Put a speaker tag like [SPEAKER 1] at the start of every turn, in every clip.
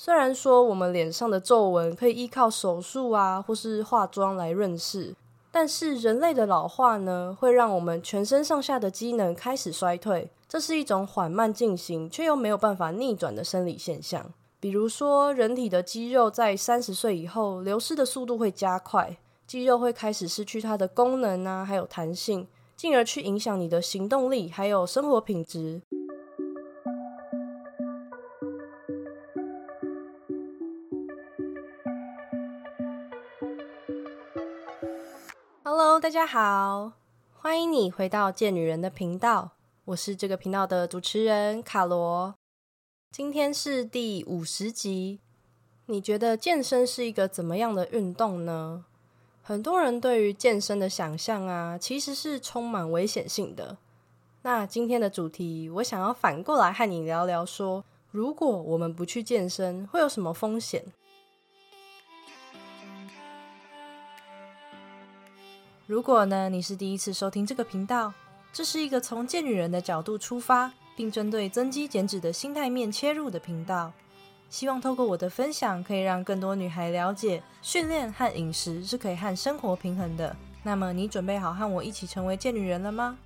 [SPEAKER 1] 虽然说我们脸上的皱纹可以依靠手术啊，或是化妆来润饰，但是人类的老化呢，会让我们全身上下的机能开始衰退。这是一种缓慢进行却又没有办法逆转的生理现象。比如说，人体的肌肉在三十岁以后流失的速度会加快，肌肉会开始失去它的功能啊，还有弹性，进而去影响你的行动力还有生活品质。大家好，欢迎你回到贱女人的频道，我是这个频道的主持人卡罗。今天是第五十集，你觉得健身是一个怎么样的运动呢？很多人对于健身的想象啊，其实是充满危险性的。那今天的主题，我想要反过来和你聊聊，说如果我们不去健身，会有什么风险？如果呢，你是第一次收听这个频道，这是一个从贱女人的角度出发，并针对增肌减脂的心态面切入的频道。希望透过我的分享，可以让更多女孩了解，训练和饮食是可以和生活平衡的。那么，你准备好和我一起成为贱女人了吗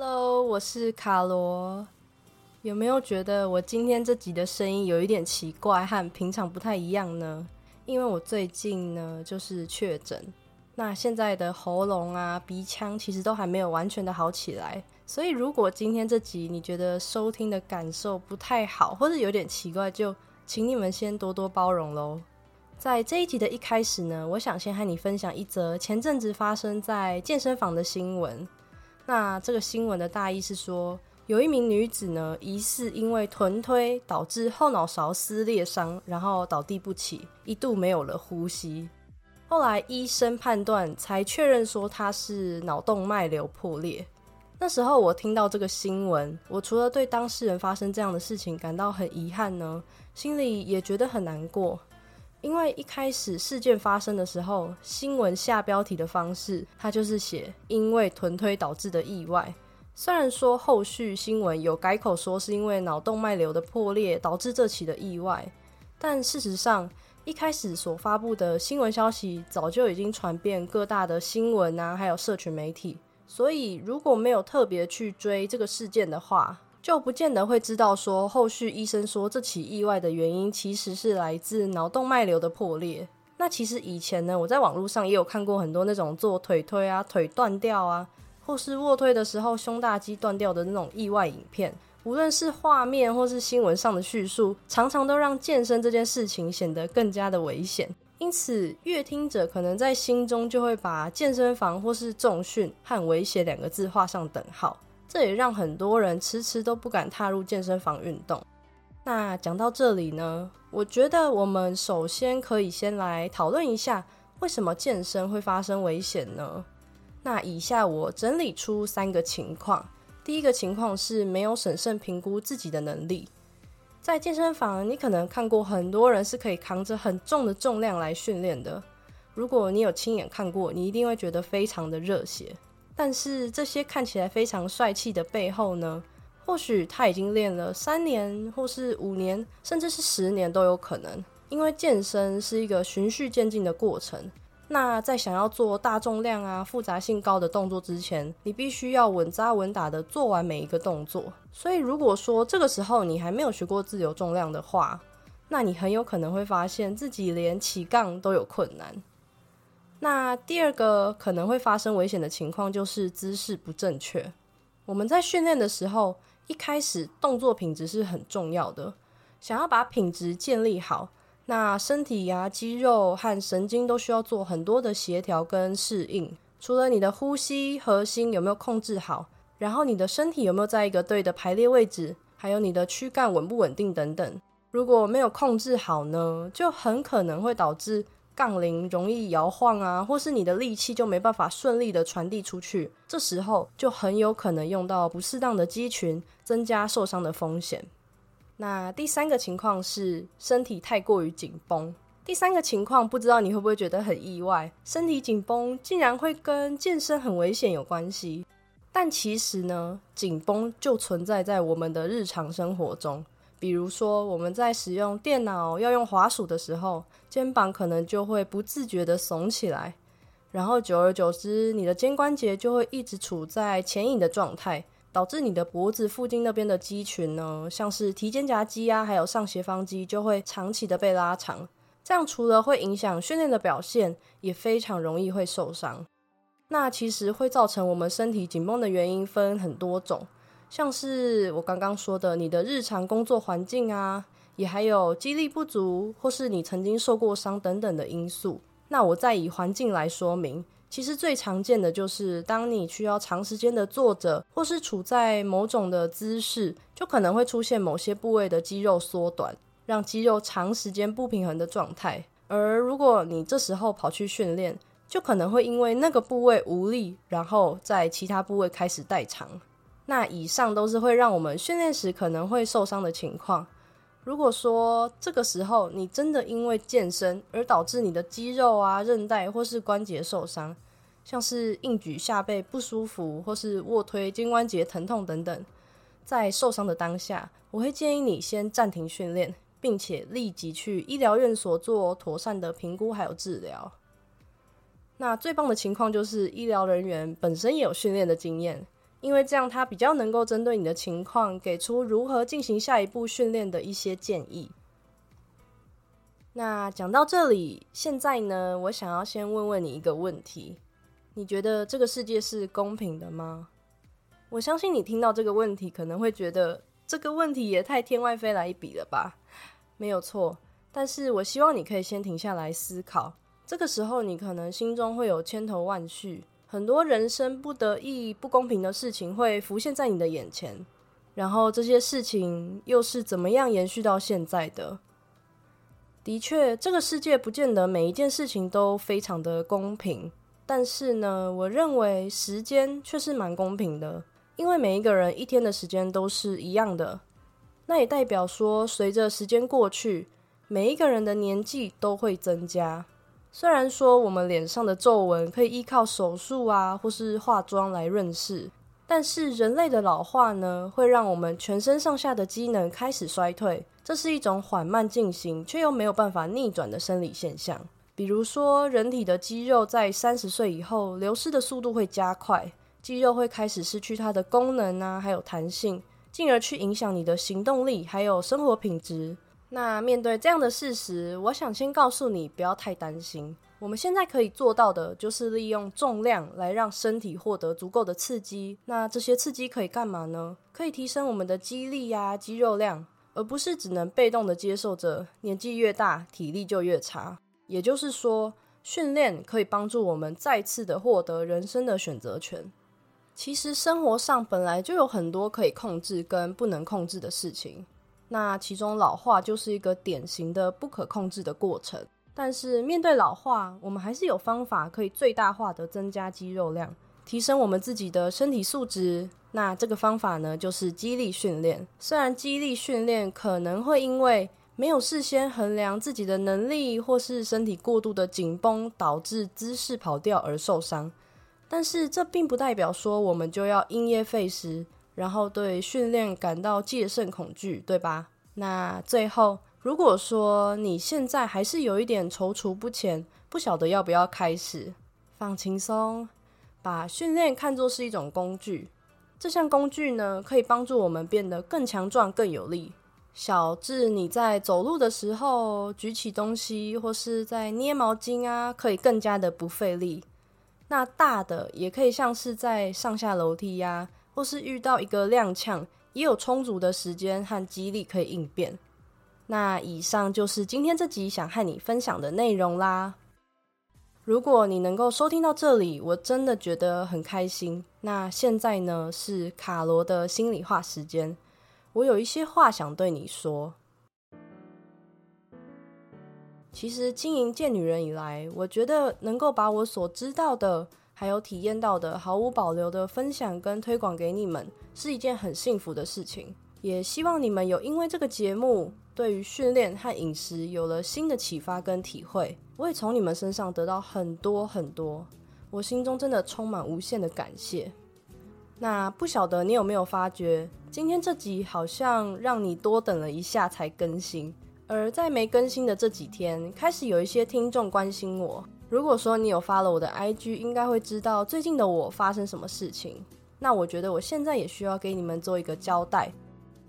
[SPEAKER 1] ？Hello，我是卡罗。有没有觉得我今天这集的声音有一点奇怪，和平常不太一样呢？因为我最近呢就是确诊，那现在的喉咙啊、鼻腔其实都还没有完全的好起来，所以如果今天这集你觉得收听的感受不太好，或者有点奇怪，就请你们先多多包容喽。在这一集的一开始呢，我想先和你分享一则前阵子发生在健身房的新闻。那这个新闻的大意是说。有一名女子呢，疑似因为臀推导致后脑勺撕裂伤，然后倒地不起，一度没有了呼吸。后来医生判断才确认说她是脑动脉瘤破裂。那时候我听到这个新闻，我除了对当事人发生这样的事情感到很遗憾呢，心里也觉得很难过。因为一开始事件发生的时候，新闻下标题的方式，它就是写因为臀推导致的意外。虽然说后续新闻有改口说是因为脑动脉瘤的破裂导致这起的意外，但事实上一开始所发布的新闻消息早就已经传遍各大的新闻啊，还有社群媒体。所以如果没有特别去追这个事件的话，就不见得会知道说后续医生说这起意外的原因其实是来自脑动脉瘤的破裂。那其实以前呢，我在网络上也有看过很多那种做腿推啊、腿断掉啊。或是卧推的时候胸大肌断掉的那种意外影片，无论是画面或是新闻上的叙述，常常都让健身这件事情显得更加的危险。因此，阅听者可能在心中就会把健身房或是重训和危险两个字画上等号，这也让很多人迟迟都不敢踏入健身房运动。那讲到这里呢，我觉得我们首先可以先来讨论一下，为什么健身会发生危险呢？那以下我整理出三个情况。第一个情况是没有审慎评估自己的能力。在健身房，你可能看过很多人是可以扛着很重的重量来训练的。如果你有亲眼看过，你一定会觉得非常的热血。但是这些看起来非常帅气的背后呢，或许他已经练了三年，或是五年，甚至是十年都有可能。因为健身是一个循序渐进的过程。那在想要做大重量啊、复杂性高的动作之前，你必须要稳扎稳打的做完每一个动作。所以，如果说这个时候你还没有学过自由重量的话，那你很有可能会发现自己连起杠都有困难。那第二个可能会发生危险的情况就是姿势不正确。我们在训练的时候，一开始动作品质是很重要的，想要把品质建立好。那身体呀、肌肉和神经都需要做很多的协调跟适应。除了你的呼吸、核心有没有控制好，然后你的身体有没有在一个对的排列位置，还有你的躯干稳不稳定等等。如果没有控制好呢，就很可能会导致杠铃容易摇晃啊，或是你的力气就没办法顺利的传递出去。这时候就很有可能用到不适当的肌群，增加受伤的风险。那第三个情况是身体太过于紧绷，第三个情况，不知道你会不会觉得很意外，身体紧绷竟然会跟健身很危险有关系？但其实呢，紧绷就存在在我们的日常生活中。比如说，我们在使用电脑要用滑鼠的时候，肩膀可能就会不自觉的耸起来，然后久而久之，你的肩关节就会一直处在前引的状态，导致你的脖子附近那边的肌群呢，像是提肩胛肌啊，还有上斜方肌，就会长期的被拉长。这样除了会影响训练的表现，也非常容易会受伤。那其实会造成我们身体紧绷的原因分很多种，像是我刚刚说的，你的日常工作环境啊，也还有肌力不足，或是你曾经受过伤等等的因素。那我再以环境来说明，其实最常见的就是当你需要长时间的坐着，或是处在某种的姿势，就可能会出现某些部位的肌肉缩短。让肌肉长时间不平衡的状态，而如果你这时候跑去训练，就可能会因为那个部位无力，然后在其他部位开始代偿。那以上都是会让我们训练时可能会受伤的情况。如果说这个时候你真的因为健身而导致你的肌肉啊、韧带或是关节受伤，像是硬举下背不舒服，或是卧推肩关节疼痛等等，在受伤的当下，我会建议你先暂停训练。并且立即去医疗院所做妥善的评估还有治疗。那最棒的情况就是医疗人员本身也有训练的经验，因为这样他比较能够针对你的情况给出如何进行下一步训练的一些建议。那讲到这里，现在呢，我想要先问问你一个问题：你觉得这个世界是公平的吗？我相信你听到这个问题可能会觉得。这个问题也太天外飞来一笔了吧？没有错，但是我希望你可以先停下来思考。这个时候，你可能心中会有千头万绪，很多人生不得意、不公平的事情会浮现在你的眼前。然后这些事情又是怎么样延续到现在的？的确，这个世界不见得每一件事情都非常的公平，但是呢，我认为时间却是蛮公平的。因为每一个人一天的时间都是一样的，那也代表说，随着时间过去，每一个人的年纪都会增加。虽然说我们脸上的皱纹可以依靠手术啊，或是化妆来润饰，但是人类的老化呢，会让我们全身上下的机能开始衰退。这是一种缓慢进行却又没有办法逆转的生理现象。比如说，人体的肌肉在三十岁以后流失的速度会加快。肌肉会开始失去它的功能啊，还有弹性，进而去影响你的行动力，还有生活品质。那面对这样的事实，我想先告诉你，不要太担心。我们现在可以做到的，就是利用重量来让身体获得足够的刺激。那这些刺激可以干嘛呢？可以提升我们的肌力呀、肌肉量，而不是只能被动的接受着。年纪越大，体力就越差。也就是说，训练可以帮助我们再次的获得人生的选择权。其实生活上本来就有很多可以控制跟不能控制的事情，那其中老化就是一个典型的不可控制的过程。但是面对老化，我们还是有方法可以最大化的增加肌肉量，提升我们自己的身体素质。那这个方法呢，就是肌力训练。虽然肌力训练可能会因为没有事先衡量自己的能力，或是身体过度的紧绷，导致姿势跑掉而受伤。但是这并不代表说我们就要因噎废食，然后对训练感到戒慎恐惧，对吧？那最后，如果说你现在还是有一点踌躇不前，不晓得要不要开始，放轻松，把训练看作是一种工具。这项工具呢，可以帮助我们变得更强壮、更有力。小至你在走路的时候举起东西，或是在捏毛巾啊，可以更加的不费力。那大的也可以像是在上下楼梯呀，或是遇到一个踉跄，也有充足的时间和激励可以应变。那以上就是今天这集想和你分享的内容啦。如果你能够收听到这里，我真的觉得很开心。那现在呢是卡罗的心里话时间，我有一些话想对你说。其实经营贱女人以来，我觉得能够把我所知道的，还有体验到的，毫无保留的分享跟推广给你们，是一件很幸福的事情。也希望你们有因为这个节目对于训练和饮食有了新的启发跟体会。我也从你们身上得到很多很多，我心中真的充满无限的感谢。那不晓得你有没有发觉，今天这集好像让你多等了一下才更新，而在没更新的这几天，开始有一些听众关心我。如果说你有发了我的 IG，应该会知道最近的我发生什么事情。那我觉得我现在也需要给你们做一个交代，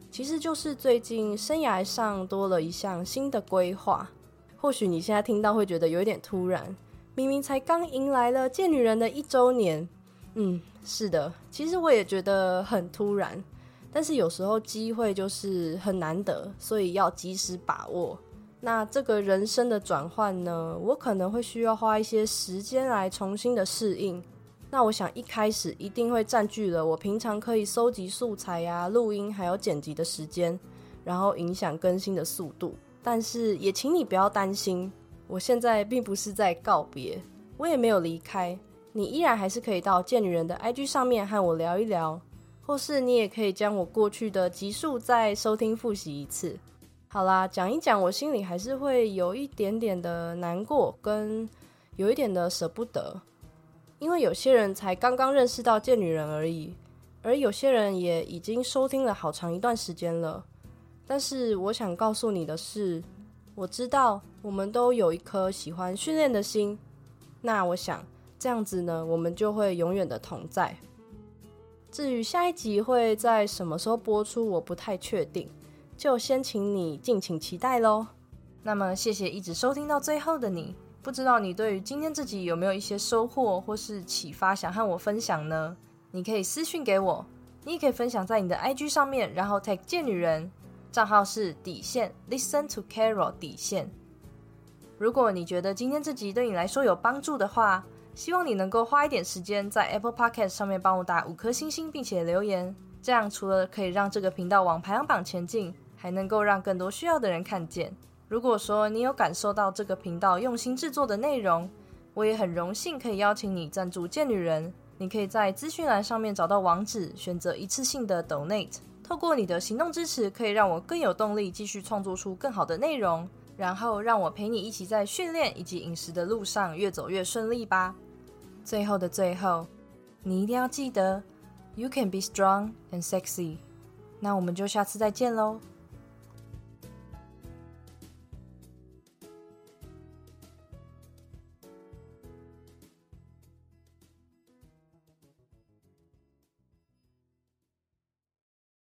[SPEAKER 1] 其实就是最近生涯上多了一项新的规划。或许你现在听到会觉得有点突然，明明才刚迎来了见女人的一周年。嗯，是的，其实我也觉得很突然，但是有时候机会就是很难得，所以要及时把握。那这个人生的转换呢，我可能会需要花一些时间来重新的适应。那我想一开始一定会占据了我平常可以收集素材呀、录音还有剪辑的时间，然后影响更新的速度。但是也请你不要担心，我现在并不是在告别，我也没有离开。你依然还是可以到贱女人的 IG 上面和我聊一聊，或是你也可以将我过去的集数再收听复习一次。好啦，讲一讲，我心里还是会有一点点的难过，跟有一点的舍不得，因为有些人才刚刚认识到贱女人而已，而有些人也已经收听了好长一段时间了。但是我想告诉你的是，我知道我们都有一颗喜欢训练的心，那我想。这样子呢，我们就会永远的同在。至于下一集会在什么时候播出，我不太确定，就先请你敬请期待喽。那么，谢谢一直收听到最后的你。不知道你对于今天这集有没有一些收获或是启发，想和我分享呢？你可以私信给我，你也可以分享在你的 IG 上面，然后 tag 贱女人，账号是底线 Listen to Carol 底线。如果你觉得今天这集对你来说有帮助的话，希望你能够花一点时间在 Apple Podcast 上面帮我打五颗星星，并且留言。这样除了可以让这个频道往排行榜前进，还能够让更多需要的人看见。如果说你有感受到这个频道用心制作的内容，我也很荣幸可以邀请你赞助贱女人。你可以在资讯栏上面找到网址，选择一次性的 Donate。透过你的行动支持，可以让我更有动力继续创作出更好的内容，然后让我陪你一起在训练以及饮食的路上越走越顺利吧。最后的最后，你一定要记得，You can be strong and sexy。那我们就下次再见喽。